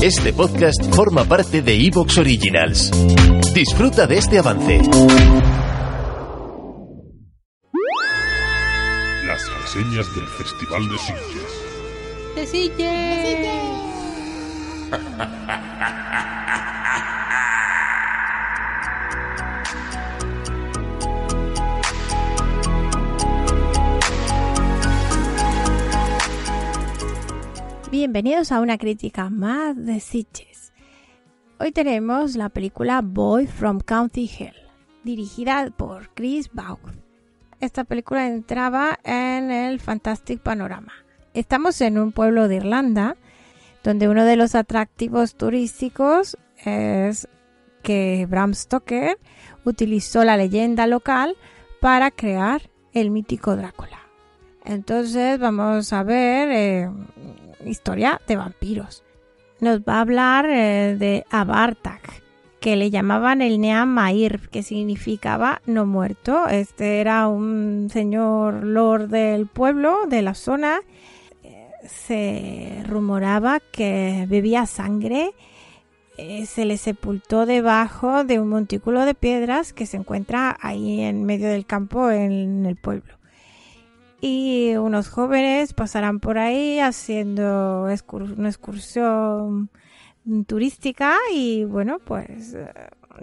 Este podcast forma parte de Evox Originals. Disfruta de este avance. Las reseñas del Festival de Sitges. ¡De Sitges! Bienvenidos a una crítica más de Sitges. Hoy tenemos la película Boy from County Hill, dirigida por Chris Baugh. Esta película entraba en el Fantastic Panorama. Estamos en un pueblo de Irlanda donde uno de los atractivos turísticos es que Bram Stoker utilizó la leyenda local para crear el mítico Drácula. Entonces vamos a ver eh, historia de vampiros. Nos va a hablar eh, de Abartak, que le llamaban el Neamair, que significaba no muerto. Este era un señor lord del pueblo, de la zona. Eh, se rumoraba que bebía sangre. Eh, se le sepultó debajo de un montículo de piedras que se encuentra ahí en medio del campo en el pueblo y unos jóvenes pasarán por ahí haciendo una excursión turística y bueno pues eh,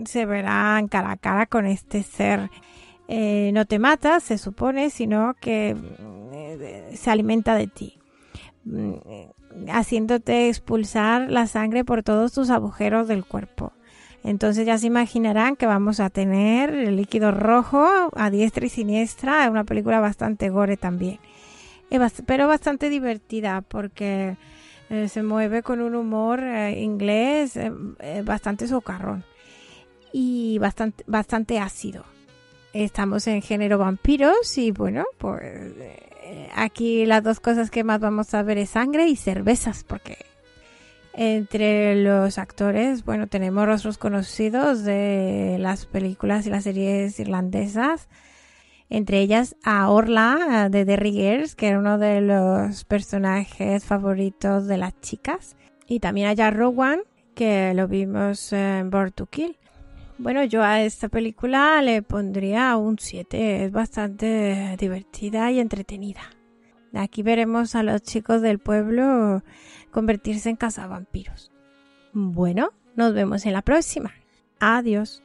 se verán cara a cara con este ser. Eh, no te mata se supone sino que eh, se alimenta de ti. Mm, haciéndote expulsar la sangre por todos tus agujeros del cuerpo entonces ya se imaginarán que vamos a tener el líquido rojo a diestra y siniestra. Es una película bastante gore también. Pero bastante divertida porque eh, se mueve con un humor eh, inglés eh, bastante socarrón y bastante, bastante ácido. Estamos en género vampiros y bueno, pues aquí las dos cosas que más vamos a ver es sangre y cervezas porque entre los actores, bueno, tenemos rostros conocidos de las películas y las series irlandesas. Entre ellas a Orla de The Riggers, que era uno de los personajes favoritos de las chicas. Y también a Jack Rowan, que lo vimos en Born to Kill. Bueno, yo a esta película le pondría un 7. Es bastante divertida y entretenida. Aquí veremos a los chicos del pueblo convertirse en cazavampiros. Bueno, nos vemos en la próxima. Adiós.